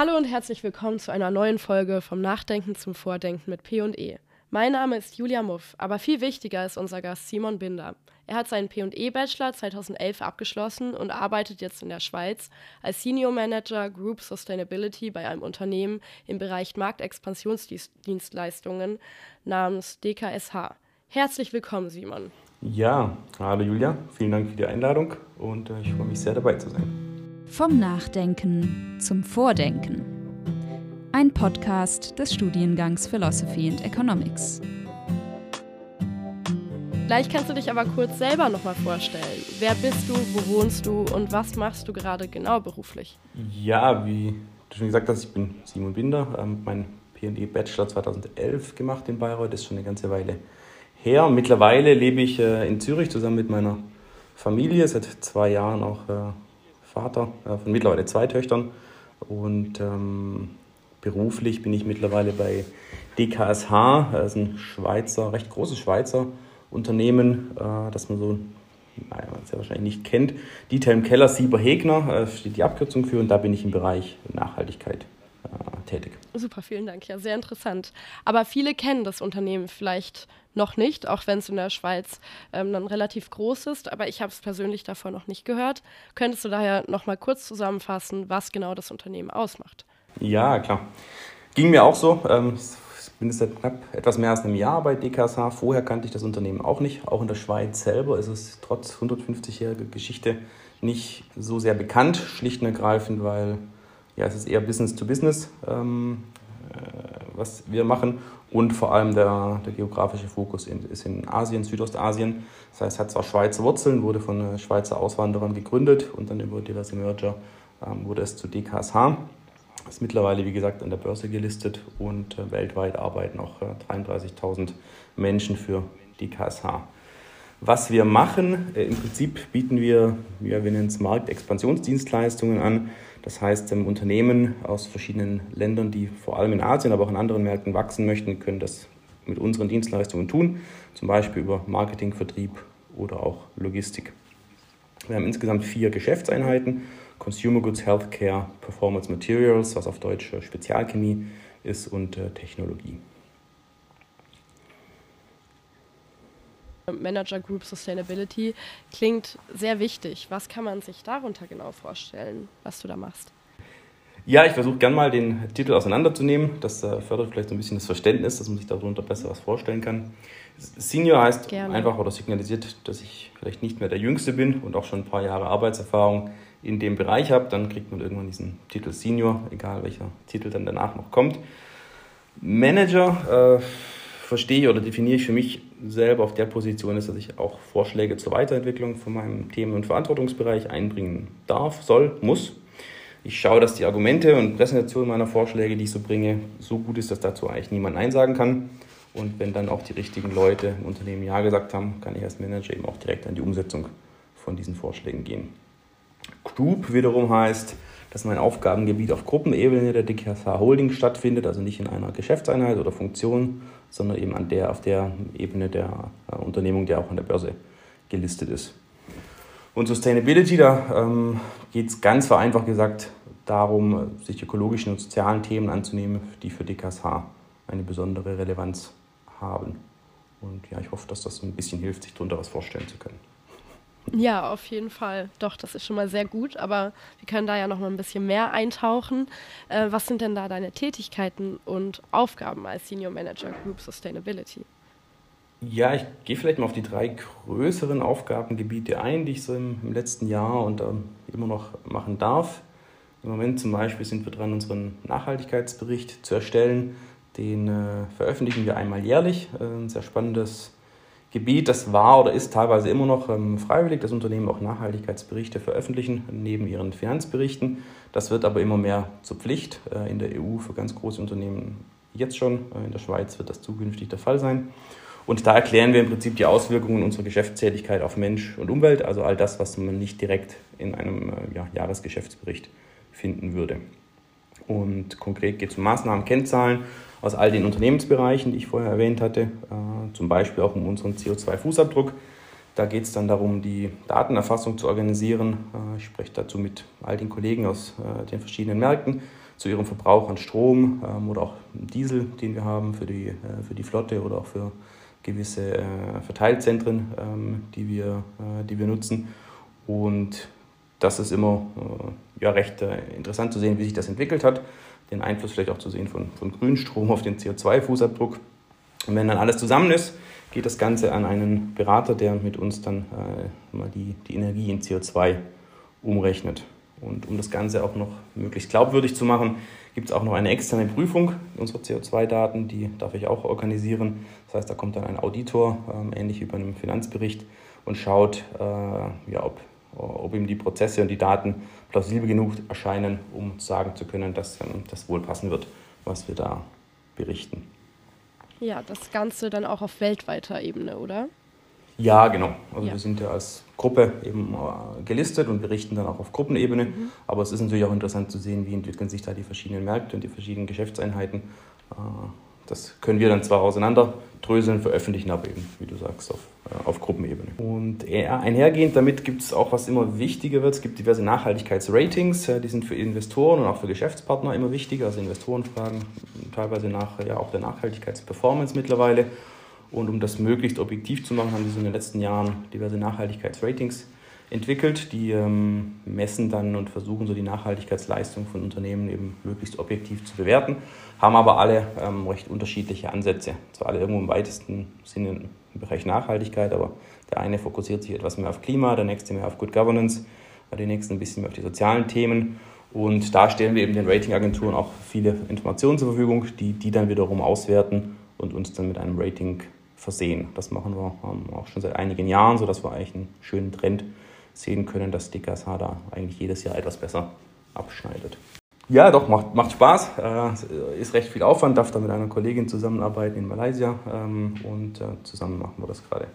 Hallo und herzlich willkommen zu einer neuen Folge vom Nachdenken zum Vordenken mit P&E. Mein Name ist Julia Muff, aber viel wichtiger ist unser Gast Simon Binder. Er hat seinen P&E-Bachelor 2011 abgeschlossen und arbeitet jetzt in der Schweiz als Senior Manager Group Sustainability bei einem Unternehmen im Bereich Marktexpansionsdienstleistungen namens DKSH. Herzlich willkommen, Simon. Ja, hallo Julia, vielen Dank für die Einladung und äh, ich freue mich sehr dabei zu sein. Vom Nachdenken zum Vordenken. Ein Podcast des Studiengangs Philosophy and Economics. Vielleicht kannst du dich aber kurz selber nochmal vorstellen. Wer bist du, wo wohnst du und was machst du gerade genau beruflich? Ja, wie du schon gesagt hast, ich bin Simon Binder. Ähm, mein P&E Bachelor 2011 gemacht in Bayreuth, das ist schon eine ganze Weile her. Mittlerweile lebe ich äh, in Zürich zusammen mit meiner Familie, seit zwei Jahren auch äh, Vater äh, von mittlerweile zwei Töchtern. Und ähm, beruflich bin ich mittlerweile bei DKSH, das ist ein Schweizer, recht großes Schweizer Unternehmen, äh, das man so naja, sehr wahrscheinlich nicht kennt. Dieter Keller Sieber Hegner äh, steht die Abkürzung für und da bin ich im Bereich Nachhaltigkeit äh, tätig. Super, vielen Dank. Ja, sehr interessant. Aber viele kennen das Unternehmen vielleicht noch nicht, auch wenn es in der Schweiz ähm, dann relativ groß ist. Aber ich habe es persönlich davor noch nicht gehört. Könntest du daher noch mal kurz zusammenfassen, was genau das Unternehmen ausmacht? Ja, klar. Ging mir auch so. Ähm, ich bin seit knapp etwas mehr als einem Jahr bei DKSH. Vorher kannte ich das Unternehmen auch nicht. Auch in der Schweiz selber ist es trotz 150-jähriger Geschichte nicht so sehr bekannt, schlicht und ergreifend, weil ja, es ist eher Business to Business, ähm, äh, was wir machen. Und vor allem der, der geografische Fokus in, ist in Asien, Südostasien. Das heißt, hat zwar Schweizer Wurzeln, wurde von Schweizer Auswanderern gegründet und dann über diverse Merger ähm, wurde es zu DKSH. Ist mittlerweile, wie gesagt, an der Börse gelistet und äh, weltweit arbeiten auch äh, 33.000 Menschen für DKSH. Was wir machen, äh, im Prinzip bieten wir, ja, wir nennen es Marktexpansionsdienstleistungen an. Das heißt, Unternehmen aus verschiedenen Ländern, die vor allem in Asien, aber auch in anderen Märkten wachsen möchten, können das mit unseren Dienstleistungen tun, zum Beispiel über Marketing, Vertrieb oder auch Logistik. Wir haben insgesamt vier Geschäftseinheiten, Consumer Goods, Healthcare, Performance Materials, was auf Deutsch äh, Spezialchemie ist, und äh, Technologie. Manager Group Sustainability klingt sehr wichtig. Was kann man sich darunter genau vorstellen, was du da machst? Ja, ich versuche gern mal den Titel auseinanderzunehmen. Das äh, fördert vielleicht ein bisschen das Verständnis, dass man sich darunter besser was vorstellen kann. Senior heißt Gerne. einfach oder signalisiert, dass ich vielleicht nicht mehr der Jüngste bin und auch schon ein paar Jahre Arbeitserfahrung in dem Bereich habe. Dann kriegt man irgendwann diesen Titel Senior, egal welcher Titel dann danach noch kommt. Manager äh, verstehe oder definiere ich für mich selber auf der Position ist, dass ich auch Vorschläge zur Weiterentwicklung von meinem Themen- und Verantwortungsbereich einbringen darf, soll, muss. Ich schaue, dass die Argumente und Präsentation meiner Vorschläge, die ich so bringe, so gut ist, dass dazu eigentlich niemand Nein sagen kann. Und wenn dann auch die richtigen Leute im Unternehmen Ja gesagt haben, kann ich als Manager eben auch direkt an die Umsetzung von diesen Vorschlägen gehen. Group wiederum heißt, dass mein Aufgabengebiet auf Gruppenebene der DKSH Holding stattfindet, also nicht in einer Geschäftseinheit oder Funktion, sondern eben an der, auf der Ebene der äh, Unternehmung, die auch an der Börse gelistet ist. Und Sustainability, da ähm, geht es ganz vereinfacht gesagt darum, sich ökologischen und sozialen Themen anzunehmen, die für DKSH eine besondere Relevanz haben. Und ja, ich hoffe, dass das ein bisschen hilft, sich darunter was vorstellen zu können. Ja, auf jeden Fall. Doch, das ist schon mal sehr gut, aber wir können da ja noch mal ein bisschen mehr eintauchen. Äh, was sind denn da deine Tätigkeiten und Aufgaben als Senior Manager Group Sustainability? Ja, ich gehe vielleicht mal auf die drei größeren Aufgabengebiete ein, die ich so im, im letzten Jahr und ähm, immer noch machen darf. Im Moment zum Beispiel sind wir dran, unseren Nachhaltigkeitsbericht zu erstellen. Den äh, veröffentlichen wir einmal jährlich. Äh, ein sehr spannendes Gebiet, das war oder ist teilweise immer noch ähm, freiwillig, dass Unternehmen auch Nachhaltigkeitsberichte veröffentlichen, neben ihren Finanzberichten. Das wird aber immer mehr zur Pflicht äh, in der EU für ganz große Unternehmen jetzt schon. Äh, in der Schweiz wird das zukünftig der Fall sein. Und da erklären wir im Prinzip die Auswirkungen unserer Geschäftstätigkeit auf Mensch und Umwelt, also all das, was man nicht direkt in einem äh, ja, Jahresgeschäftsbericht finden würde. Und konkret geht es um Maßnahmen, Kennzahlen aus all den Unternehmensbereichen, die ich vorher erwähnt hatte, äh, zum Beispiel auch um unseren CO2-Fußabdruck. Da geht es dann darum, die Datenerfassung zu organisieren. Äh, ich spreche dazu mit all den Kollegen aus äh, den verschiedenen Märkten zu ihrem Verbrauch an Strom ähm, oder auch Diesel, den wir haben für die, für die Flotte oder auch für gewisse Verteilzentren, ähm, die, wir, die wir nutzen. Und das ist immer ja, recht interessant zu sehen, wie sich das entwickelt hat. Den Einfluss vielleicht auch zu sehen von, von Grünstrom auf den CO2-Fußabdruck. Und wenn dann alles zusammen ist, geht das Ganze an einen Berater, der mit uns dann äh, mal die, die Energie in CO2 umrechnet. Und um das Ganze auch noch möglichst glaubwürdig zu machen, gibt es auch noch eine externe Prüfung unserer CO2-Daten, die darf ich auch organisieren. Das heißt, da kommt dann ein Auditor, ähm, ähnlich wie bei einem Finanzbericht, und schaut, äh, ja, ob, ob ihm die Prozesse und die Daten plausibel genug erscheinen, um sagen zu können, dass ähm, das wohl passen wird, was wir da berichten. Ja, das Ganze dann auch auf weltweiter Ebene, oder? Ja, genau. Also ja. wir sind ja als Gruppe eben äh, gelistet und berichten dann auch auf Gruppenebene. Mhm. Aber es ist natürlich auch interessant zu sehen, wie entwickeln sich da die verschiedenen Märkte und die verschiedenen Geschäftseinheiten. Das können wir dann zwar auseinanderdröseln, veröffentlichen, aber eben, wie du sagst, auf, äh, auf Gruppenebene. Und einhergehend damit gibt es auch, was immer wichtiger wird, es gibt diverse Nachhaltigkeitsratings, die sind für Investoren und auch für Geschäftspartner immer wichtiger. Also Investoren fragen teilweise nach ja, auch der Nachhaltigkeitsperformance mittlerweile. Und um das möglichst objektiv zu machen, haben sie so in den letzten Jahren diverse Nachhaltigkeitsratings entwickelt, die ähm, messen dann und versuchen so die Nachhaltigkeitsleistung von Unternehmen eben möglichst objektiv zu bewerten, haben aber alle ähm, recht unterschiedliche Ansätze. Zwar alle irgendwo im weitesten Sinne im Bereich Nachhaltigkeit, aber der eine fokussiert sich etwas mehr auf Klima, der nächste mehr auf Good Governance, der nächste ein bisschen mehr auf die sozialen Themen. Und da stellen wir eben den Ratingagenturen auch viele Informationen zur Verfügung, die die dann wiederum auswerten und uns dann mit einem Rating versehen. Das machen wir ähm, auch schon seit einigen Jahren, sodass wir eigentlich einen schönen Trend sehen können, dass DKSH da eigentlich jedes Jahr etwas besser abschneidet. Ja, doch, macht, macht Spaß. Äh, ist recht viel Aufwand, darf da mit einer Kollegin zusammenarbeiten in Malaysia ähm, und äh, zusammen machen wir das gerade.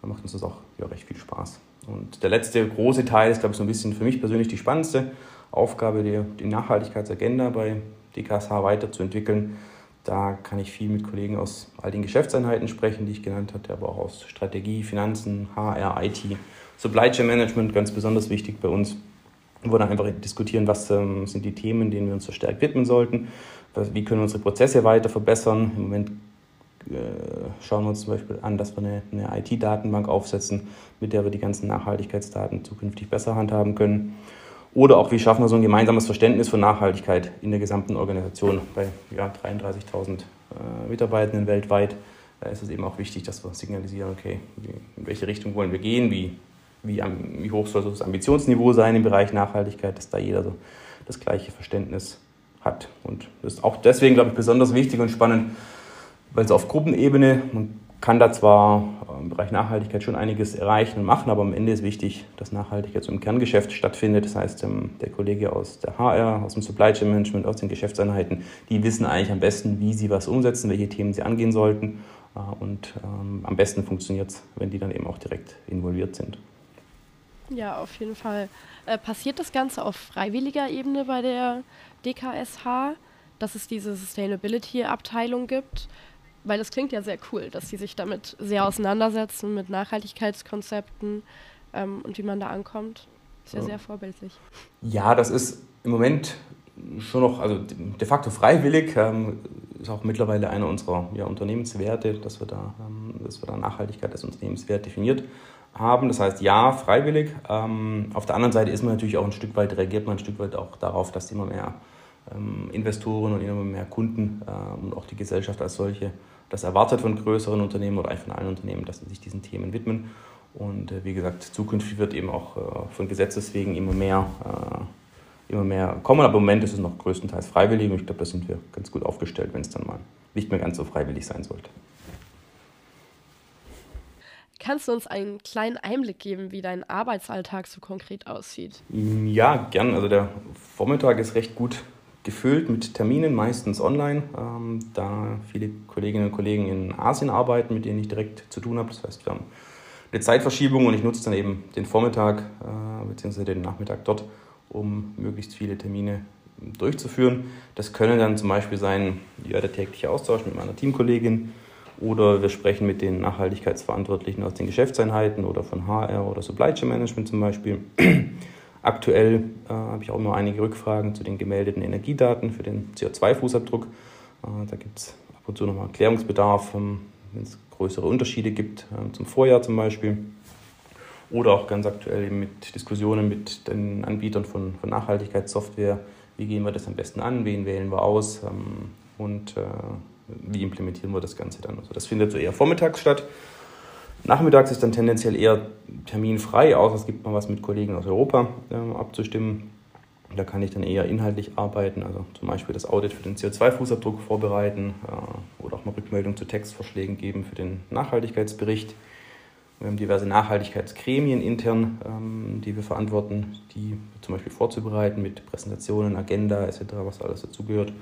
Da macht uns das auch ja, recht viel Spaß. Und der letzte große Teil ist, glaube ich, so ein bisschen für mich persönlich die spannendste Aufgabe, die, die Nachhaltigkeitsagenda bei DKSH weiterzuentwickeln. Da kann ich viel mit Kollegen aus all den Geschäftseinheiten sprechen, die ich genannt hatte, aber auch aus Strategie, Finanzen, HR, IT, Supply Chain Management, ganz besonders wichtig bei uns, wo wir dann einfach diskutieren, was ähm, sind die Themen, denen wir uns verstärkt widmen sollten, wie können wir unsere Prozesse weiter verbessern. Im Moment äh, schauen wir uns zum Beispiel an, dass wir eine, eine IT-Datenbank aufsetzen, mit der wir die ganzen Nachhaltigkeitsdaten zukünftig besser handhaben können. Oder auch, wie schaffen wir so ein gemeinsames Verständnis von Nachhaltigkeit in der gesamten Organisation. Bei ja, 33.000 äh, Mitarbeitenden weltweit da ist es eben auch wichtig, dass wir signalisieren, okay, in welche Richtung wollen wir gehen, wie, wie, wie hoch soll das Ambitionsniveau sein im Bereich Nachhaltigkeit, dass da jeder so das gleiche Verständnis hat. Und das ist auch deswegen, glaube ich, besonders wichtig und spannend, weil es auf Gruppenebene, man kann da zwar im Bereich Nachhaltigkeit schon einiges erreichen und machen, aber am Ende ist wichtig, dass Nachhaltigkeit so im Kerngeschäft stattfindet. Das heißt, ähm, der Kollege aus der HR, aus dem Supply Chain Management, aus den Geschäftseinheiten, die wissen eigentlich am besten, wie sie was umsetzen, welche Themen sie angehen sollten. Äh, und ähm, am besten funktioniert es, wenn die dann eben auch direkt involviert sind. Ja, auf jeden Fall. Äh, passiert das Ganze auf freiwilliger Ebene bei der DKSH, dass es diese Sustainability-Abteilung gibt? weil das klingt ja sehr cool, dass sie sich damit sehr auseinandersetzen, mit Nachhaltigkeitskonzepten ähm, und wie man da ankommt. Ist ja, ja sehr vorbildlich. Ja, das ist im Moment schon noch, also de facto freiwillig, ähm, ist auch mittlerweile einer unserer ja, Unternehmenswerte, dass wir, da, ähm, dass wir da Nachhaltigkeit als Unternehmenswert definiert haben. Das heißt, ja, freiwillig. Ähm, auf der anderen Seite ist man natürlich auch ein Stück weit, reagiert man ein Stück weit auch darauf, dass immer mehr ähm, Investoren und immer mehr Kunden äh, und auch die Gesellschaft als solche das erwartet von größeren Unternehmen oder eigentlich von allen Unternehmen, dass sie sich diesen Themen widmen. Und äh, wie gesagt, zukünftig wird eben auch äh, von Gesetzes wegen immer mehr, äh, immer mehr kommen. Aber im Moment ist es noch größtenteils freiwillig und ich glaube, da sind wir ganz gut aufgestellt, wenn es dann mal nicht mehr ganz so freiwillig sein sollte. Kannst du uns einen kleinen Einblick geben, wie dein Arbeitsalltag so konkret aussieht? Ja, gern. Also der Vormittag ist recht gut gefüllt mit Terminen, meistens online, ähm, da viele Kolleginnen und Kollegen in Asien arbeiten, mit denen ich direkt zu tun habe. Das heißt, wir haben eine Zeitverschiebung und ich nutze dann eben den Vormittag äh, bzw. den Nachmittag dort, um möglichst viele Termine durchzuführen. Das können dann zum Beispiel sein, ja, der tägliche Austausch mit meiner Teamkollegin oder wir sprechen mit den Nachhaltigkeitsverantwortlichen aus den Geschäftseinheiten oder von HR oder Supply Chain Management zum Beispiel. Aktuell äh, habe ich auch immer einige Rückfragen zu den gemeldeten Energiedaten für den CO2-Fußabdruck. Äh, da gibt es ab und zu nochmal Klärungsbedarf, ähm, wenn es größere Unterschiede gibt, äh, zum Vorjahr zum Beispiel. Oder auch ganz aktuell eben mit Diskussionen mit den Anbietern von, von Nachhaltigkeitssoftware. Wie gehen wir das am besten an? Wen wählen wir aus? Ähm, und äh, wie implementieren wir das Ganze dann? Also das findet so eher vormittags statt. Nachmittags ist dann tendenziell eher terminfrei, außer es gibt mal was mit Kollegen aus Europa äh, abzustimmen. Da kann ich dann eher inhaltlich arbeiten, also zum Beispiel das Audit für den CO2-Fußabdruck vorbereiten äh, oder auch mal Rückmeldung zu Textvorschlägen geben für den Nachhaltigkeitsbericht. Wir haben diverse Nachhaltigkeitsgremien intern, ähm, die wir verantworten, die zum Beispiel vorzubereiten mit Präsentationen, Agenda etc., was alles dazugehört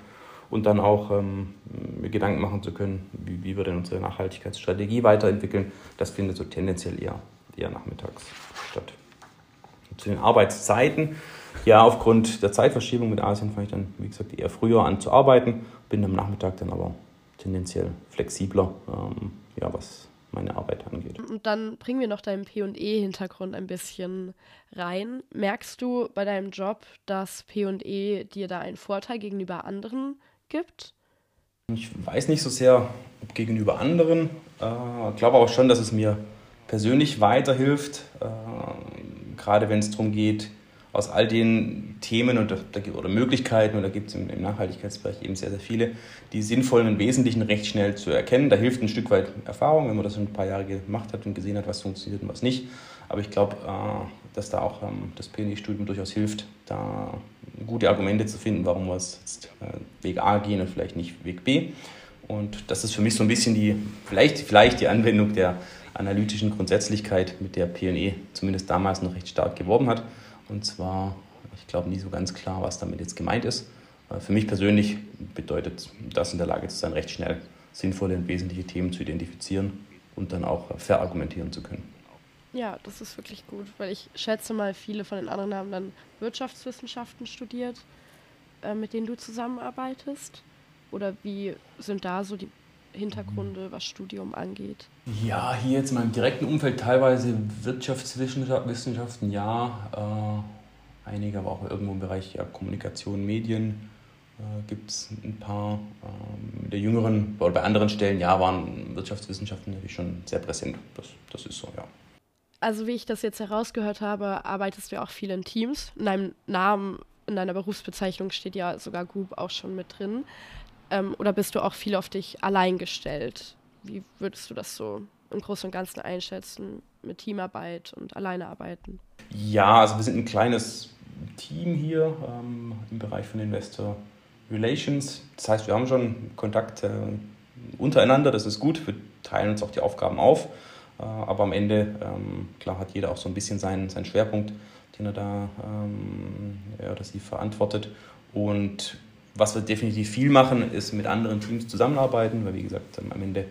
und dann auch ähm, Gedanken machen zu können, wie, wie wir denn unsere Nachhaltigkeitsstrategie weiterentwickeln. Das findet so tendenziell eher, eher nachmittags statt. Zu den Arbeitszeiten. Ja, aufgrund der Zeitverschiebung mit Asien fange ich dann, wie gesagt, eher früher an zu arbeiten, bin am Nachmittag dann aber tendenziell flexibler, ähm, ja, was meine Arbeit angeht. Und dann bringen wir noch deinen P&E-Hintergrund ein bisschen rein. Merkst du bei deinem Job, dass P&E dir da einen Vorteil gegenüber anderen gibt? Ich weiß nicht so sehr gegenüber anderen. Ich äh, glaube auch schon, dass es mir persönlich weiterhilft, äh, gerade wenn es darum geht, aus all den Themen und, oder Möglichkeiten, und da gibt es im, im, Nachhaltigkeitsbereich eben sehr, sehr viele, die sinnvollen und wesentlichen recht schnell zu erkennen. Da hilft ein Stück weit Erfahrung, wenn man das ein paar Jahre gemacht hat und gesehen hat, was funktioniert und was nicht. Aber ich glaube, äh, dass da auch ähm, das PNI-Studium durchaus hilft, da gute Argumente zu finden, warum wir jetzt äh, Weg A gehen und vielleicht nicht Weg B. Und das ist für mich so ein bisschen die, vielleicht, vielleicht die Anwendung der analytischen Grundsätzlichkeit, mit der PNE zumindest damals noch recht stark geworben hat. Und zwar, ich glaube, nie so ganz klar, was damit jetzt gemeint ist. Äh, für mich persönlich bedeutet das in der Lage zu sein, recht schnell sinnvolle und wesentliche Themen zu identifizieren und dann auch verargumentieren zu können. Ja, das ist wirklich gut, weil ich schätze mal, viele von den anderen haben dann Wirtschaftswissenschaften studiert, äh, mit denen du zusammenarbeitest. Oder wie sind da so die Hintergründe, was Studium angeht? Ja, hier jetzt in meinem direkten Umfeld teilweise Wirtschaftswissenschaften, ja. Äh, einige, aber auch irgendwo im Bereich ja, Kommunikation, Medien äh, gibt es ein paar. Ähm, der jüngeren oder bei anderen Stellen, ja, waren Wirtschaftswissenschaften natürlich schon sehr präsent. Das, das ist so, ja also wie ich das jetzt herausgehört habe, arbeitest du auch viel in Teams. In deinem Namen, in deiner Berufsbezeichnung steht ja sogar Group auch schon mit drin. Ähm, oder bist du auch viel auf dich allein gestellt? Wie würdest du das so im Großen und Ganzen einschätzen mit Teamarbeit und Alleinearbeiten? Ja, also wir sind ein kleines Team hier ähm, im Bereich von Investor Relations. Das heißt, wir haben schon Kontakt äh, untereinander, das ist gut. Wir teilen uns auch die Aufgaben auf. Äh, aber am Ende, ähm, klar, hat jeder auch so ein bisschen seinen, seinen Schwerpunkt, den er da ähm, ja, oder sie verantwortet. Und was wir definitiv viel machen, ist mit anderen Teams zusammenarbeiten, weil wie gesagt, ähm, am Ende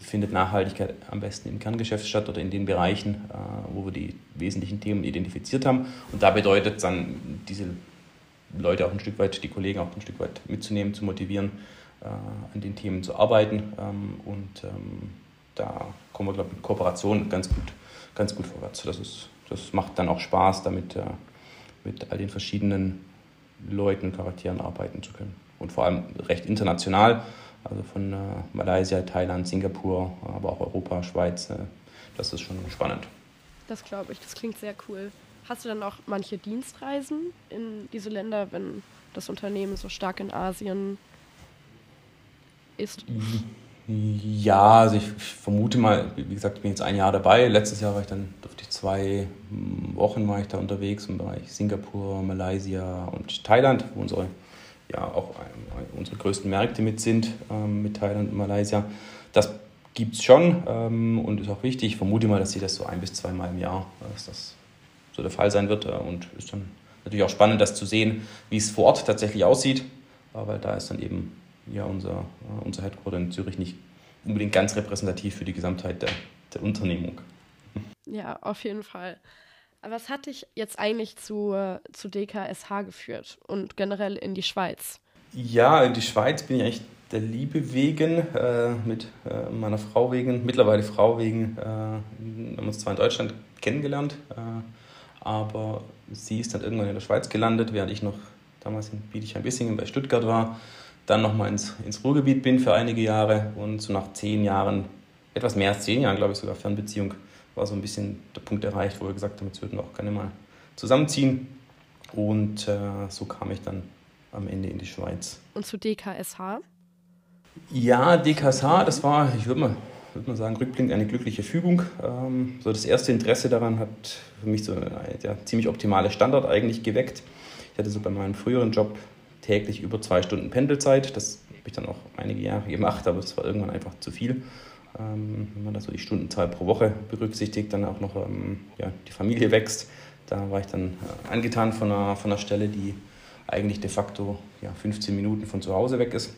findet Nachhaltigkeit am besten im Kerngeschäft statt oder in den Bereichen, äh, wo wir die wesentlichen Themen identifiziert haben. Und da bedeutet dann, diese Leute auch ein Stück weit, die Kollegen auch ein Stück weit mitzunehmen, zu motivieren, äh, an den Themen zu arbeiten und da kommen wir, glaube ich, mit Kooperation ganz gut, ganz gut vorwärts. Das, ist, das macht dann auch Spaß, damit äh, mit all den verschiedenen Leuten und Charakteren arbeiten zu können. Und vor allem recht international, also von äh, Malaysia, Thailand, Singapur, aber auch Europa, Schweiz. Äh, das ist schon spannend. Das glaube ich, das klingt sehr cool. Hast du dann auch manche Dienstreisen in diese Länder, wenn das Unternehmen so stark in Asien ist? Mhm. Ja, also ich, vermute mal, wie gesagt, ich bin jetzt ein Jahr dabei. Letztes Jahr war ich dann, durfte ich zwei Wochen war ich da unterwegs im Bereich Singapur, Malaysia und Thailand, wo unsere, ja, auch unsere größten Märkte mit sind, ähm, mit Thailand und Malaysia. Das gibt es schon ähm, und ist auch wichtig. Ich vermute mal, dass sie das so ein bis zweimal im Jahr, äh, dass das so der Fall sein wird. Äh, und ist dann natürlich auch spannend, das zu sehen, wie es vor Ort tatsächlich aussieht, äh, weil da ist dann eben ja unser, äh, unser Headquarter in Zürich nicht unbedingt ganz repräsentativ für die Gesamtheit der, der Unternehmung. Ja, auf jeden Fall. Aber was hat dich jetzt eigentlich zu, zu DKSH geführt und generell in die Schweiz? Ja, in die Schweiz bin ich eigentlich der Liebe wegen, äh, mit äh, meiner Frau wegen, mittlerweile Frau wegen, äh, haben uns zwar in Deutschland kennengelernt, äh, aber sie ist dann irgendwann in der Schweiz gelandet, während ich noch damals in Bietigheim-Bissingen bei Stuttgart war, dann nochmal ins, ins Ruhrgebiet bin für einige Jahre und so nach zehn Jahren, etwas mehr als zehn Jahren, glaube ich, sogar Fernbeziehung, war so ein bisschen der Punkt erreicht, wo wir gesagt haben, jetzt würden wir auch gerne mal zusammenziehen. Und äh, so kam ich dann am Ende in die Schweiz. Und zu DKSH? Ja, DKSH, das war, ich würde mal, würd mal sagen, rückblickend eine glückliche Fügung. Ähm, so das erste Interesse daran hat für mich so ein ja, ziemlich optimales Standard eigentlich geweckt. Ich hatte so bei meinem früheren Job täglich über zwei Stunden Pendelzeit. Das habe ich dann auch einige Jahre gemacht, aber es war irgendwann einfach zu viel. Ähm, wenn man da so die Stundenzahl pro Woche berücksichtigt, dann auch noch ähm, ja, die Familie wächst. Da war ich dann äh, angetan von einer, von einer Stelle, die eigentlich de facto ja, 15 Minuten von zu Hause weg ist.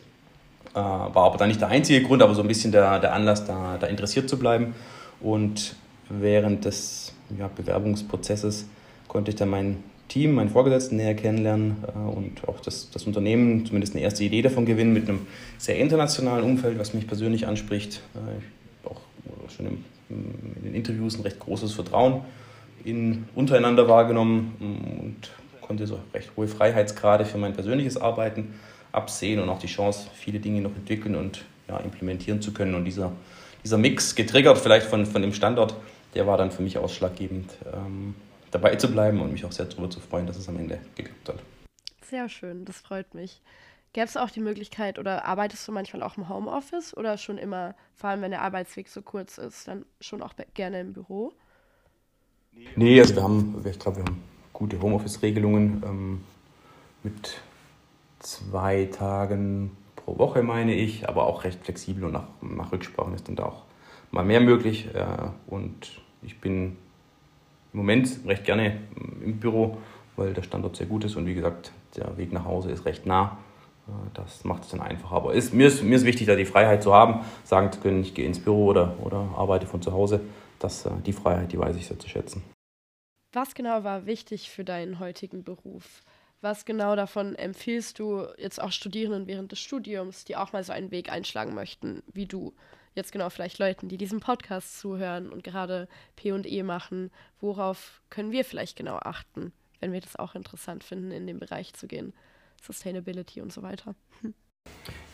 Äh, war aber dann nicht der einzige Grund, aber so ein bisschen der, der Anlass, da, da interessiert zu bleiben. Und während des ja, Bewerbungsprozesses konnte ich dann meinen Team, meinen Vorgesetzten näher kennenlernen äh, und auch das, das Unternehmen zumindest eine erste Idee davon gewinnen mit einem sehr internationalen Umfeld, was mich persönlich anspricht. Äh, ich habe auch schon im, in den Interviews ein recht großes Vertrauen in, untereinander wahrgenommen und konnte so recht hohe Freiheitsgrade für mein persönliches Arbeiten absehen und auch die Chance, viele Dinge noch entwickeln und ja, implementieren zu können. Und dieser, dieser Mix, getriggert vielleicht von, von dem Standort, der war dann für mich ausschlaggebend, ähm, dabei zu bleiben und mich auch sehr darüber zu freuen, dass es am Ende geklappt hat. Sehr schön, das freut mich. Gäbe es auch die Möglichkeit oder arbeitest du manchmal auch im Homeoffice oder schon immer, vor allem wenn der Arbeitsweg so kurz ist, dann schon auch gerne im Büro? Nee, also wir haben, ich glaube, wir haben gute Homeoffice-Regelungen ähm, mit zwei Tagen pro Woche, meine ich, aber auch recht flexibel und nach, nach Rücksprachen ist dann da auch mal mehr möglich. Äh, und ich bin im Moment recht gerne im Büro, weil der Standort sehr gut ist und wie gesagt, der Weg nach Hause ist recht nah. Äh, das macht es dann einfacher. Aber ist, mir, ist, mir ist wichtig, da die Freiheit zu haben, sagen zu können, ich gehe ins Büro oder, oder arbeite von zu Hause. Das, äh, die Freiheit, die weiß ich sehr zu schätzen. Was genau war wichtig für deinen heutigen Beruf? Was genau davon empfiehlst du jetzt auch Studierenden während des Studiums, die auch mal so einen Weg einschlagen möchten, wie du? Jetzt genau vielleicht Leuten, die diesem Podcast zuhören und gerade PE machen, worauf können wir vielleicht genau achten, wenn wir das auch interessant finden, in den Bereich zu gehen? Sustainability und so weiter.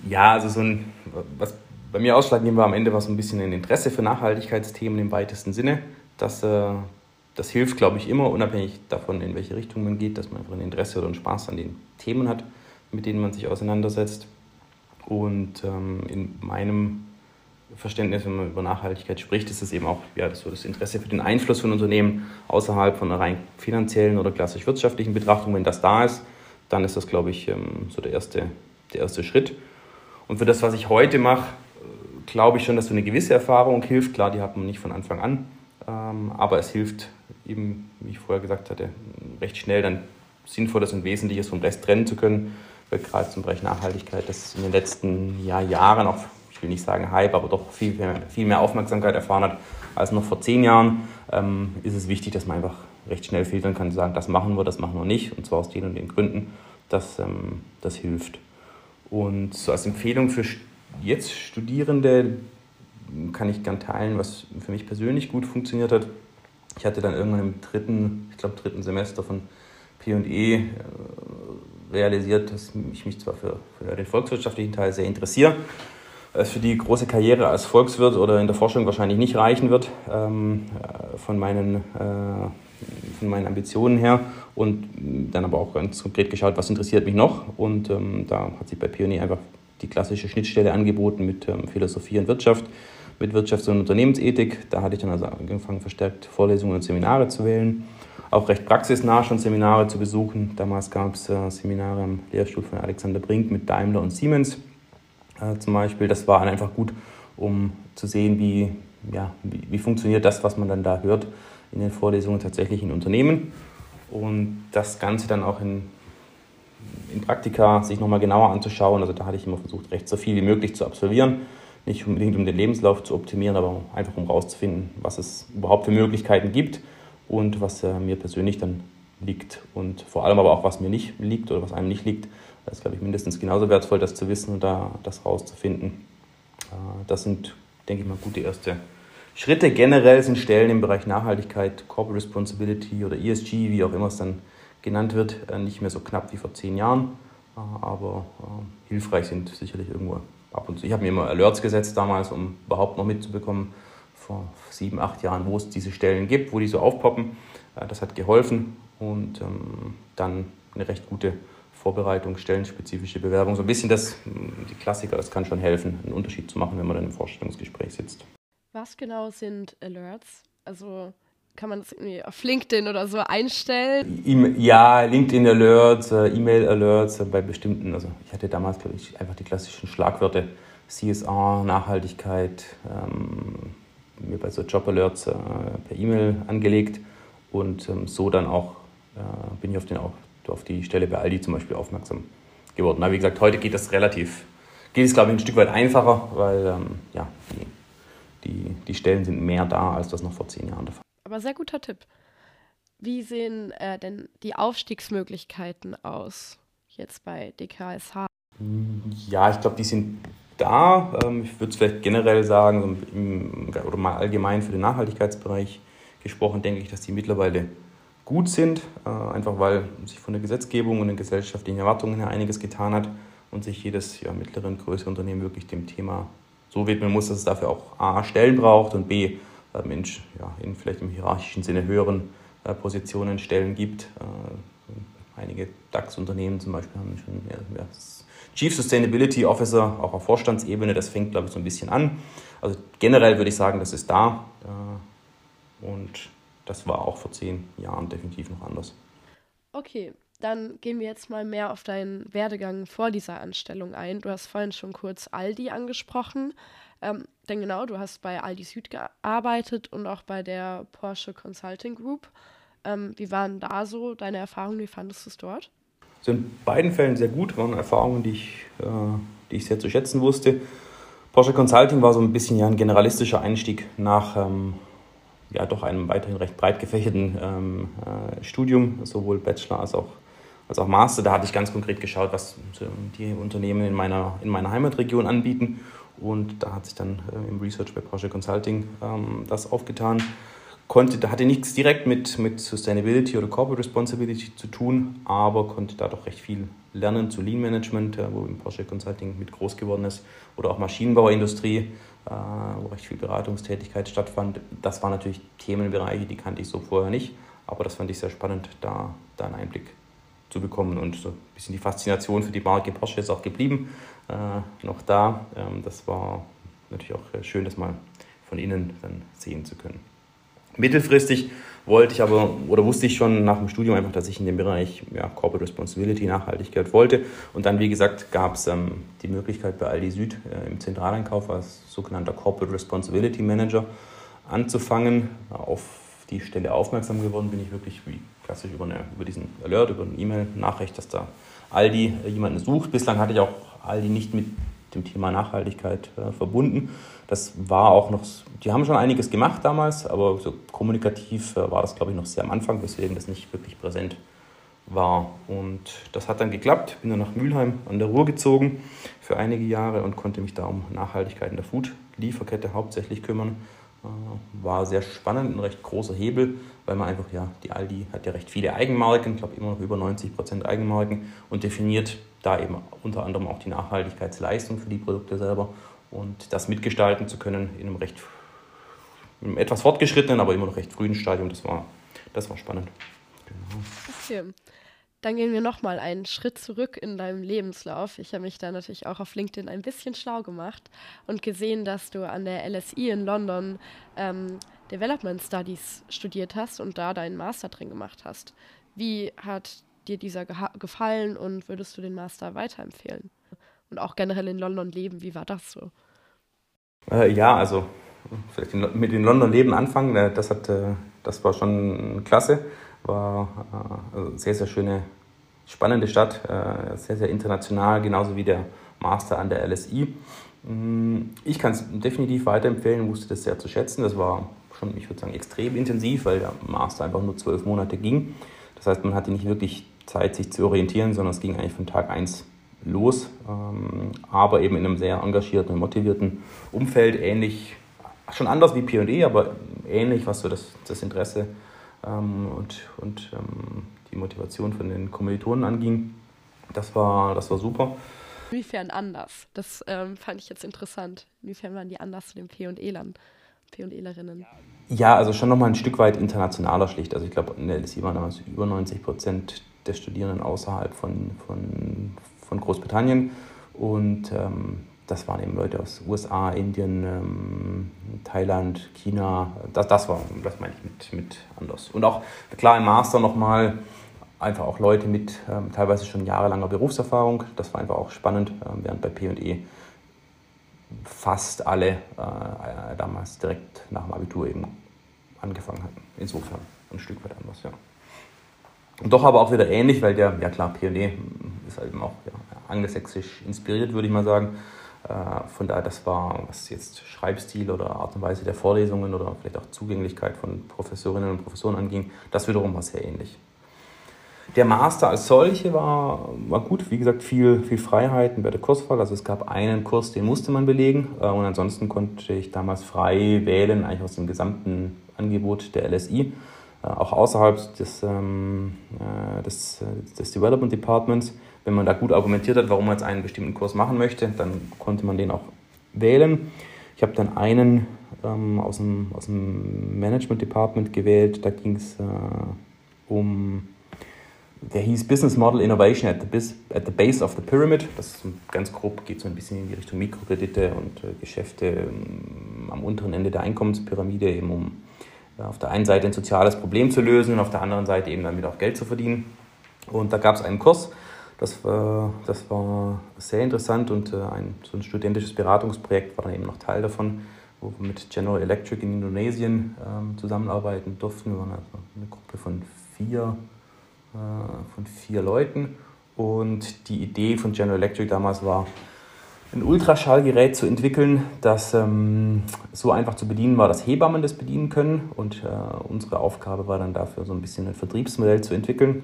Ja, also so ein, was bei mir ausschlaggebend war am Ende, war so ein bisschen ein Interesse für Nachhaltigkeitsthemen im weitesten Sinne. Das, äh, das hilft, glaube ich, immer, unabhängig davon, in welche Richtung man geht, dass man einfach ein Interesse oder einen Spaß an den Themen hat, mit denen man sich auseinandersetzt. Und ähm, in meinem Verständnis, wenn man über Nachhaltigkeit spricht, ist es eben auch ja, so das Interesse für den Einfluss von Unternehmen außerhalb von einer rein finanziellen oder klassisch wirtschaftlichen Betrachtung. Wenn das da ist, dann ist das, glaube ich, ähm, so der erste, der erste Schritt. Und für das, was ich heute mache, glaube ich schon, dass so eine gewisse Erfahrung hilft. Klar, die hat man nicht von Anfang an, ähm, aber es hilft eben, wie ich vorher gesagt hatte, recht schnell dann Sinnvolles und Wesentliches vom Rest trennen zu können. Weil gerade zum Bereich Nachhaltigkeit, das in den letzten ja, Jahren auch will nicht sagen Hype, aber doch viel, viel mehr Aufmerksamkeit erfahren hat als noch vor zehn Jahren, ähm, ist es wichtig, dass man einfach recht schnell filtern kann und sagen, das machen wir, das machen wir nicht, und zwar aus den und den Gründen. Das, ähm, das hilft. Und so als Empfehlung für jetzt Studierende kann ich gern teilen, was für mich persönlich gut funktioniert hat. Ich hatte dann irgendwann im dritten, ich glaube dritten Semester von P&E äh, realisiert, dass ich mich zwar für, für den volkswirtschaftlichen Teil sehr interessiere, es für die große Karriere als Volkswirt oder in der Forschung wahrscheinlich nicht reichen wird, ähm, äh, von, meinen, äh, von meinen Ambitionen her. Und dann aber auch ganz konkret geschaut, was interessiert mich noch. Und ähm, da hat sich bei Pionier einfach die klassische Schnittstelle angeboten mit ähm, Philosophie und Wirtschaft, mit Wirtschafts- und Unternehmensethik. Da hatte ich dann also angefangen, verstärkt Vorlesungen und Seminare zu wählen. Auch recht praxisnah schon Seminare zu besuchen. Damals gab es äh, Seminare am Lehrstuhl von Alexander Brink mit Daimler und Siemens äh, zum Beispiel. Das war einfach gut, um zu sehen, wie, ja, wie, wie, funktioniert das, was man dann da hört in den Vorlesungen tatsächlich in Unternehmen. Und das Ganze dann auch in, in Praktika sich nochmal genauer anzuschauen. Also da hatte ich immer versucht, recht so viel wie möglich zu absolvieren. Nicht unbedingt, um den Lebenslauf zu optimieren, aber einfach um herauszufinden, was es überhaupt für Möglichkeiten gibt und was äh, mir persönlich dann liegt. Und vor allem aber auch, was mir nicht liegt oder was einem nicht liegt. Das ist, glaube ich, mindestens genauso wertvoll, das zu wissen und da das rauszufinden. Äh, das sind, denke ich mal, gute erste Schritte generell sind Stellen im Bereich Nachhaltigkeit, Corporate Responsibility oder ESG, wie auch immer es dann genannt wird, äh, nicht mehr so knapp wie vor zehn Jahren, äh, aber hilfreich sind sicherlich irgendwo ab und zu. Ich habe mir immer Alerts gesetzt damals, um überhaupt noch mitzubekommen, vor sieben, acht Jahren, wo es diese Stellen gibt, wo die so aufpoppen. Das hat geholfen und ähm, dann eine recht gute Vorbereitung, stellenspezifische Bewerbung. So ein bisschen das, die Klassiker, das kann schon helfen, einen Unterschied zu machen, wenn man dann im Vorstellungsgespräch sitzt. Was genau sind Alerts? Also kann man das irgendwie auf LinkedIn oder so einstellen? Ja, LinkedIn Alerts, äh, E-Mail Alerts äh, bei bestimmten, also ich hatte damals, glaube ich, einfach die klassischen Schlagwörter CSR, Nachhaltigkeit, ähm, mir bei so Job Alerts äh, per E-Mail angelegt und ähm, so dann auch äh, bin ich auf, den, auf, die Stelle bei Aldi zum Beispiel aufmerksam geworden. Na, wie gesagt, heute geht das relativ, geht es glaube ich ein Stück weit einfacher, weil ähm, ja, die, die, die Stellen sind mehr da, als das noch vor zehn Jahren der Fall aber sehr guter Tipp. Wie sehen äh, denn die Aufstiegsmöglichkeiten aus jetzt bei DKSH? Ja, ich glaube, die sind da. Ähm, ich würde es vielleicht generell sagen, oder mal allgemein für den Nachhaltigkeitsbereich gesprochen, denke ich, dass die mittlerweile gut sind, äh, einfach weil sich von der Gesetzgebung und den gesellschaftlichen Erwartungen her einiges getan hat und sich jedes ja, mittlere und größere Unternehmen wirklich dem Thema so widmen muss, dass es dafür auch A, Stellen braucht und B, äh, Mensch ja, in vielleicht im hierarchischen Sinne höheren äh, Positionen Stellen gibt. Äh, einige DAX-Unternehmen zum Beispiel haben schon ja, Chief Sustainability Officer, auch auf Vorstandsebene, das fängt, glaube ich, so ein bisschen an. Also generell würde ich sagen, das ist da und das war auch vor zehn Jahren definitiv noch anders. Okay, dann gehen wir jetzt mal mehr auf deinen Werdegang vor dieser Anstellung ein. Du hast vorhin schon kurz Aldi angesprochen. Ähm, denn genau, du hast bei Aldi Süd gearbeitet und auch bei der Porsche Consulting Group. Ähm, wie waren da so deine Erfahrungen? Wie fandest du es dort? Also in beiden Fällen sehr gut, waren Erfahrungen, die ich, äh, die ich sehr zu schätzen wusste. Porsche Consulting war so ein bisschen ja ein generalistischer Einstieg nach ähm, ja, doch einem weiterhin recht breit gefächerten ähm, äh, Studium, sowohl Bachelor als auch, als auch Master. Da hatte ich ganz konkret geschaut, was die Unternehmen in meiner, in meiner Heimatregion anbieten und da hat sich dann äh, im Research bei Porsche Consulting ähm, das aufgetan. Konnte, da hatte nichts direkt mit, mit Sustainability oder Corporate Responsibility zu tun, aber konnte da doch recht viel lernen zu Lean Management, äh, wo im Porsche Consulting mit groß geworden ist, oder auch Maschinenbauindustrie, äh, wo recht viel Beratungstätigkeit stattfand. Das waren natürlich Themenbereiche, die kannte ich so vorher nicht, aber das fand ich sehr spannend, da, da einen Einblick zu bekommen und so ein bisschen die Faszination für die Marke Porsche ist auch geblieben äh, noch da. Ähm, das war natürlich auch äh, schön, das mal von innen dann sehen zu können. Mittelfristig wollte ich aber oder wusste ich schon nach dem Studium einfach, dass ich in dem Bereich ja, Corporate Responsibility, Nachhaltigkeit wollte. Und dann, wie gesagt, gab es ähm, die Möglichkeit bei Aldi Süd äh, im Zentraleinkauf als sogenannter Corporate Responsibility Manager anzufangen. Auf die Stelle aufmerksam geworden bin ich wirklich wie klassisch über, eine, über diesen Alert, über eine E-Mail-Nachricht, dass da Aldi jemanden sucht. Bislang hatte ich auch Aldi nicht mit dem Thema Nachhaltigkeit äh, verbunden. Das war auch noch, die haben schon einiges gemacht damals, aber so kommunikativ äh, war das, glaube ich, noch sehr am Anfang, weswegen das nicht wirklich präsent war. Und das hat dann geklappt. Bin dann nach Mülheim an der Ruhr gezogen für einige Jahre und konnte mich da um Nachhaltigkeit in der Food-Lieferkette hauptsächlich kümmern. Äh, war sehr spannend, ein recht großer Hebel, weil man einfach, ja, die Aldi hat ja recht viele Eigenmarken, ich glaube immer noch über 90 Prozent Eigenmarken und definiert da eben unter anderem auch die Nachhaltigkeitsleistung für die Produkte selber und das mitgestalten zu können in einem recht einem etwas fortgeschrittenen, aber immer noch recht frühen Stadium, das war, das war spannend. Genau. Okay. Dann gehen wir nochmal einen Schritt zurück in deinem Lebenslauf. Ich habe mich da natürlich auch auf LinkedIn ein bisschen schlau gemacht und gesehen, dass du an der LSI in London ähm, Development Studies studiert hast und da deinen Master drin gemacht hast. Wie hat dir dieser gefallen und würdest du den Master weiterempfehlen? Und auch generell in London leben, wie war das so? Äh, ja, also vielleicht mit in London leben anfangen, äh, das, hat, äh, das war schon klasse war äh, also sehr, sehr schöne, spannende Stadt, sehr, sehr international, genauso wie der Master an der LSI. Mm, ich kann es definitiv weiterempfehlen, wusste das sehr zu schätzen. Das war schon, ich würde sagen, extrem intensiv, weil der Master einfach nur zwölf Monate ging. Das heißt, man hatte nicht wirklich Zeit, sich zu orientieren, sondern es ging eigentlich von Tag 1 los, ähm, aber eben in einem sehr engagierten und motivierten Umfeld, ähnlich schon anders wie P&E, aber ähnlich, was so das, das Interesse ähm, und, und ähm, die Motivation von den Kommilitonen anging. Das war, das war super. Inwiefern anders? Das fand ich jetzt interessant. Inwiefern waren die anders zu den P&E-Lern, P&E-Lerinnen? Ja, also schon nochmal ein Stück weit internationaler schlicht. Also ich glaube, in der LSI waren damals über 90 Prozent der Studierenden außerhalb von, von, von Großbritannien. Und ähm, das waren eben Leute aus USA, Indien, ähm, Thailand, China. Das, das war, das meine ich mit, mit anders. Und auch klar im Master nochmal einfach auch Leute mit ähm, teilweise schon jahrelanger Berufserfahrung. Das war einfach auch spannend, ähm, während bei P&E fast alle äh, damals direkt nach dem Abitur eben angefangen hatten. Insofern ein Stück weit anders, ja. Doch aber auch wieder ähnlich, weil der, ja klar, P&E ist halt eben auch ja, angelsächsisch inspiriert, würde ich mal sagen. Äh, von daher, das war, was jetzt Schreibstil oder Art und Weise der Vorlesungen oder vielleicht auch Zugänglichkeit von Professorinnen und Professoren anging, das wiederum war sehr ähnlich. Der Master als solche war, war gut, wie gesagt, viel, viel Freiheiten bei der Kurswahl. Also es gab einen Kurs, den musste man belegen äh, und ansonsten konnte ich damals frei wählen, eigentlich aus dem gesamten Angebot der LSI, auch außerhalb des, ähm, des, des Development Departments wenn man da gut argumentiert hat, warum man jetzt einen bestimmten Kurs machen möchte, dann konnte man den auch wählen. Ich habe dann einen ähm, aus, dem, aus dem Management Department gewählt. Da ging es äh, um, der hieß Business Model Innovation at the, at the Base of the Pyramid. Das ist ganz grob, geht so ein bisschen in die Richtung Mikrokredite und äh, Geschäfte ähm, am unteren Ende der Einkommenspyramide, eben um äh, auf der einen Seite ein soziales Problem zu lösen und auf der anderen Seite eben damit auch Geld zu verdienen. Und da gab es einen Kurs, das war, das war sehr interessant und äh, ein, so ein studentisches Beratungsprojekt war dann eben noch Teil davon, wo wir mit General Electric in Indonesien ähm, zusammenarbeiten durften. Wir waren also eine Gruppe von vier, äh, von vier Leuten und die Idee von General Electric damals war, ein Ultraschallgerät zu entwickeln, das ähm, so einfach zu bedienen war, dass Hebammen das bedienen können. Und äh, unsere Aufgabe war dann dafür, so ein bisschen ein Vertriebsmodell zu entwickeln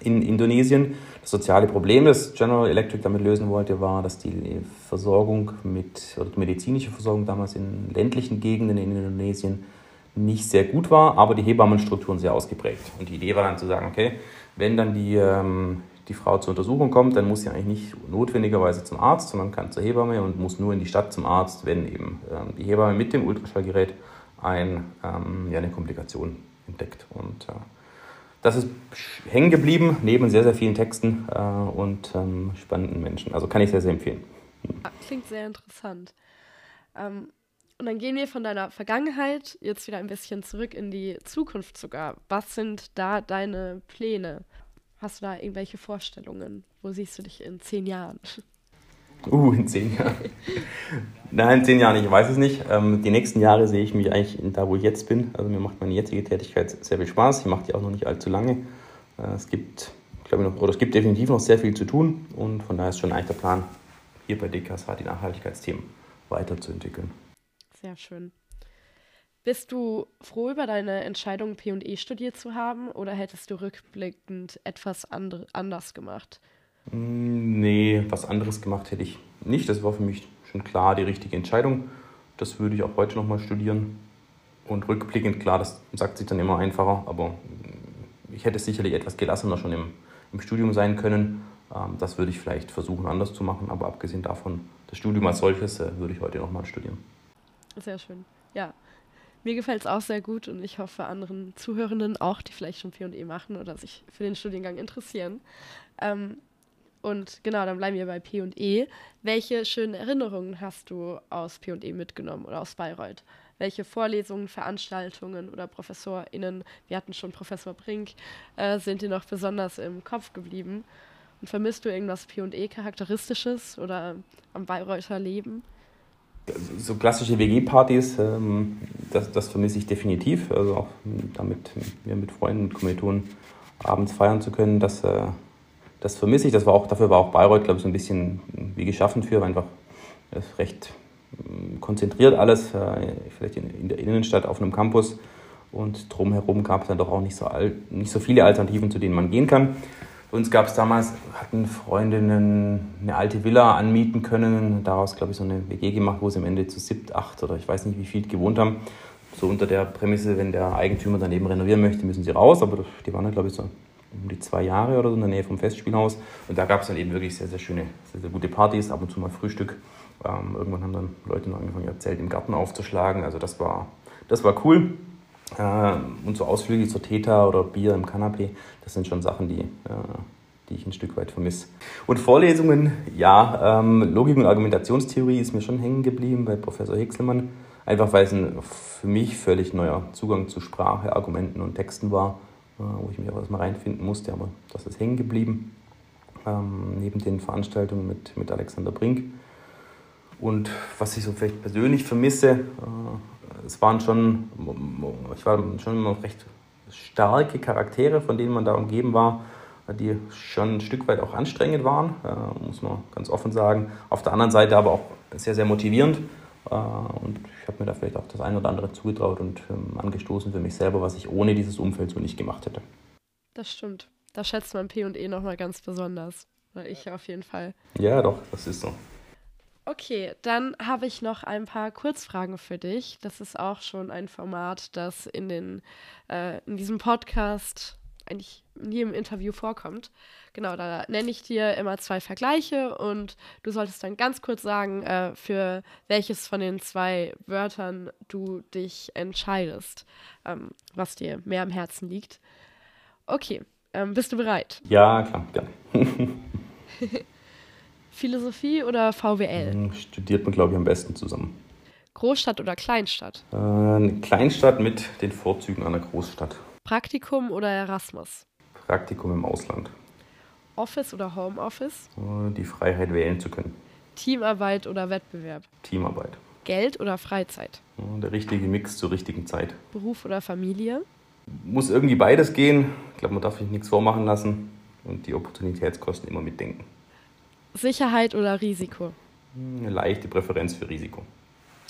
in Indonesien. Das soziale Problem, das General Electric damit lösen wollte, war, dass die Versorgung mit, oder die medizinische Versorgung damals in ländlichen Gegenden in Indonesien nicht sehr gut war, aber die Hebammenstrukturen sehr ausgeprägt. Und die Idee war dann zu sagen, okay, wenn dann die, ähm, die Frau zur Untersuchung kommt, dann muss sie eigentlich nicht notwendigerweise zum Arzt, sondern kann zur Hebamme und muss nur in die Stadt zum Arzt, wenn eben ähm, die Hebamme mit dem Ultraschallgerät ein, ähm, ja, eine Komplikation entdeckt. Und äh, das ist hängen geblieben, neben sehr, sehr vielen Texten äh, und ähm, spannenden Menschen. Also kann ich sehr, sehr empfehlen. Klingt sehr interessant. Ähm, und dann gehen wir von deiner Vergangenheit jetzt wieder ein bisschen zurück in die Zukunft sogar. Was sind da deine Pläne? Hast du da irgendwelche Vorstellungen? Wo siehst du dich in zehn Jahren? Uh, in zehn Jahren. Nein, in zehn Jahren, ich weiß es nicht. Ähm, die nächsten Jahre sehe ich mich eigentlich da, wo ich jetzt bin. Also mir macht meine jetzige Tätigkeit sehr viel Spaß. Ich mache die auch noch nicht allzu lange. Äh, es gibt, glaube ich, noch, oder es gibt definitiv noch sehr viel zu tun und von daher ist schon eigentlich der Plan, hier bei DKSH die Nachhaltigkeitsthemen weiterzuentwickeln. Sehr schön. Bist du froh über deine Entscheidung, P&E studiert zu haben oder hättest du rückblickend etwas andre, anders gemacht? Mm, nee, was anderes gemacht hätte ich nicht. Das war für mich schon klar die richtige Entscheidung. Das würde ich auch heute nochmal studieren. Und rückblickend, klar, das sagt sich dann immer einfacher, aber ich hätte sicherlich etwas gelassener schon im, im Studium sein können. Ähm, das würde ich vielleicht versuchen anders zu machen, aber abgesehen davon, das Studium als solches äh, würde ich heute nochmal studieren. Sehr schön. Ja, mir gefällt es auch sehr gut und ich hoffe anderen Zuhörenden auch, die vielleicht schon P&E machen oder sich für den Studiengang interessieren. Ähm, und genau, dann bleiben wir bei P&E. Welche schönen Erinnerungen hast du aus P&E mitgenommen oder aus Bayreuth? Welche Vorlesungen, Veranstaltungen oder ProfessorInnen, wir hatten schon Professor Brink, äh, sind dir noch besonders im Kopf geblieben? Und vermisst du irgendwas P&E-Charakteristisches oder am Bayreuther Leben? So klassische WG-Partys, ähm, das, das vermisse ich definitiv. Also auch damit wir mit Freunden und Kommilitonen abends feiern zu können, das äh, das vermisse ich. Das war auch, dafür war auch Bayreuth, glaube ich, so ein bisschen wie geschaffen für, einfach recht mm, konzentriert alles, äh, vielleicht in, in, der Innenstadt auf einem Campus. Und drumherum gab es dann doch auch nicht so, alt, nicht so viele Alternativen, zu denen man gehen kann. Uns gab es damals, hatten Freundinnen eine alte Villa anmieten können, daraus, glaube ich, so eine WG gemacht, wo sie am Ende zu siebt, acht oder ich weiß nicht wie viel gewohnt haben. So unter der Prämisse, wenn der Eigentümer daneben renovieren möchte, müssen sie raus, aber die waren glaube ich, so um die zwei Jahre oder so in der Nähe vom Festspielhaus. Und da gab es dann eben wirklich sehr, sehr schöne, sehr, sehr gute Partys, ab und zu mal Frühstück. Ähm, irgendwann haben dann Leute noch angefangen, ihr Zelt im Garten aufzuschlagen. Also das war, das war cool. Ähm, und so Ausflüge zur Theta oder Bier im Kanapé, das sind schon Sachen, die, äh, die ich ein Stück weit vermisse. Und Vorlesungen, ja, ähm, Logik und Argumentationstheorie ist mir schon hängen geblieben bei Professor Hexelmann. Einfach weil es ein für mich völlig neuer Zugang zu Sprache, Argumenten und Texten war, äh, wo ich mich auch erstmal reinfinden musste, aber das ist hängen geblieben. Ähm, neben den Veranstaltungen mit, mit Alexander Brink. Und was ich so vielleicht persönlich vermisse, äh, es waren schon, ich war schon immer recht starke Charaktere, von denen man da umgeben war, die schon ein Stück weit auch anstrengend waren, äh, muss man ganz offen sagen. Auf der anderen Seite aber auch sehr, sehr motivierend. Äh, und ich habe mir da vielleicht auch das eine oder andere zugetraut und ähm, angestoßen für mich selber, was ich ohne dieses Umfeld so nicht gemacht hätte. Das stimmt. Da schätzt man P und E nochmal ganz besonders. Ich auf jeden Fall. Ja, doch, das ist so. Okay, dann habe ich noch ein paar Kurzfragen für dich. Das ist auch schon ein Format, das in, den, äh, in diesem Podcast eigentlich in jedem Interview vorkommt. Genau, da nenne ich dir immer zwei Vergleiche und du solltest dann ganz kurz sagen, äh, für welches von den zwei Wörtern du dich entscheidest, ähm, was dir mehr am Herzen liegt. Okay, ähm, bist du bereit? Ja, klar, gerne. Philosophie oder VWL? Hm, studiert man, glaube ich, am besten zusammen. Großstadt oder Kleinstadt? Äh, eine Kleinstadt mit den Vorzügen einer Großstadt. Praktikum oder Erasmus? Praktikum im Ausland. Office oder Homeoffice? Äh, die Freiheit wählen zu können. Teamarbeit oder Wettbewerb? Teamarbeit. Geld oder Freizeit? Äh, der richtige Mix zur richtigen Zeit. Beruf oder Familie? Muss irgendwie beides gehen. Ich glaube, man darf sich nichts vormachen lassen und die Opportunitätskosten immer mitdenken. Sicherheit oder Risiko? Eine leichte Präferenz für Risiko.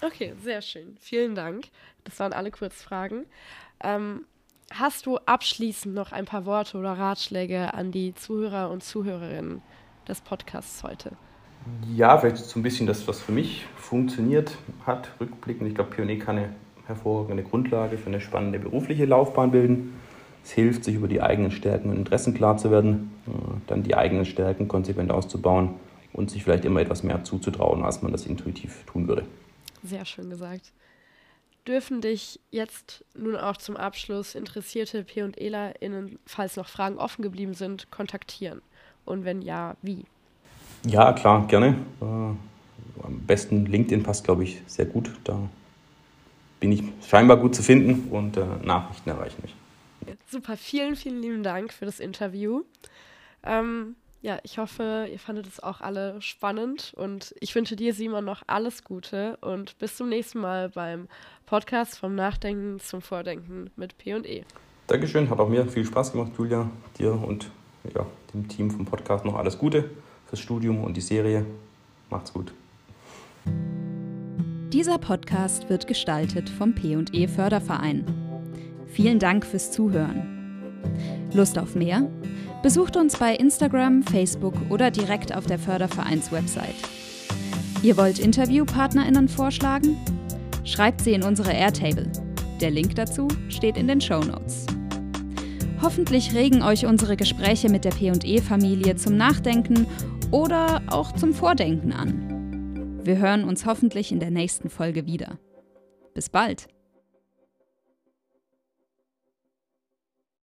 Okay, sehr schön. Vielen Dank. Das waren alle Kurzfragen. Ähm, hast du abschließend noch ein paar Worte oder Ratschläge an die Zuhörer und Zuhörerinnen des Podcasts heute? Ja, vielleicht so ein bisschen das, was für mich funktioniert hat, rückblickend. Ich glaube, Pionier kann eine hervorragende Grundlage für eine spannende berufliche Laufbahn bilden. Es hilft, sich über die eigenen Stärken und Interessen klar zu werden, äh, dann die eigenen Stärken konsequent auszubauen und sich vielleicht immer etwas mehr zuzutrauen, als man das intuitiv tun würde. Sehr schön gesagt. Dürfen dich jetzt nun auch zum Abschluss interessierte P- und ELAInnen, falls noch Fragen offen geblieben sind, kontaktieren? Und wenn ja, wie? Ja, klar, gerne. Äh, am besten LinkedIn passt, glaube ich, sehr gut. Da bin ich scheinbar gut zu finden und äh, Nachrichten erreichen mich. Super, vielen, vielen lieben Dank für das Interview. Ähm, ja, ich hoffe, ihr fandet es auch alle spannend und ich wünsche dir, Simon, noch alles Gute und bis zum nächsten Mal beim Podcast vom Nachdenken zum Vordenken mit P&E. Dankeschön, hat auch mir viel Spaß gemacht, Julia, dir und ja, dem Team vom Podcast noch alles Gute fürs Studium und die Serie. Macht's gut. Dieser Podcast wird gestaltet vom P&E Förderverein. Vielen Dank fürs Zuhören. Lust auf mehr? Besucht uns bei Instagram, Facebook oder direkt auf der Fördervereins-Website. Ihr wollt InterviewpartnerInnen vorschlagen? Schreibt sie in unsere Airtable. Der Link dazu steht in den Show Notes. Hoffentlich regen euch unsere Gespräche mit der PE-Familie zum Nachdenken oder auch zum Vordenken an. Wir hören uns hoffentlich in der nächsten Folge wieder. Bis bald!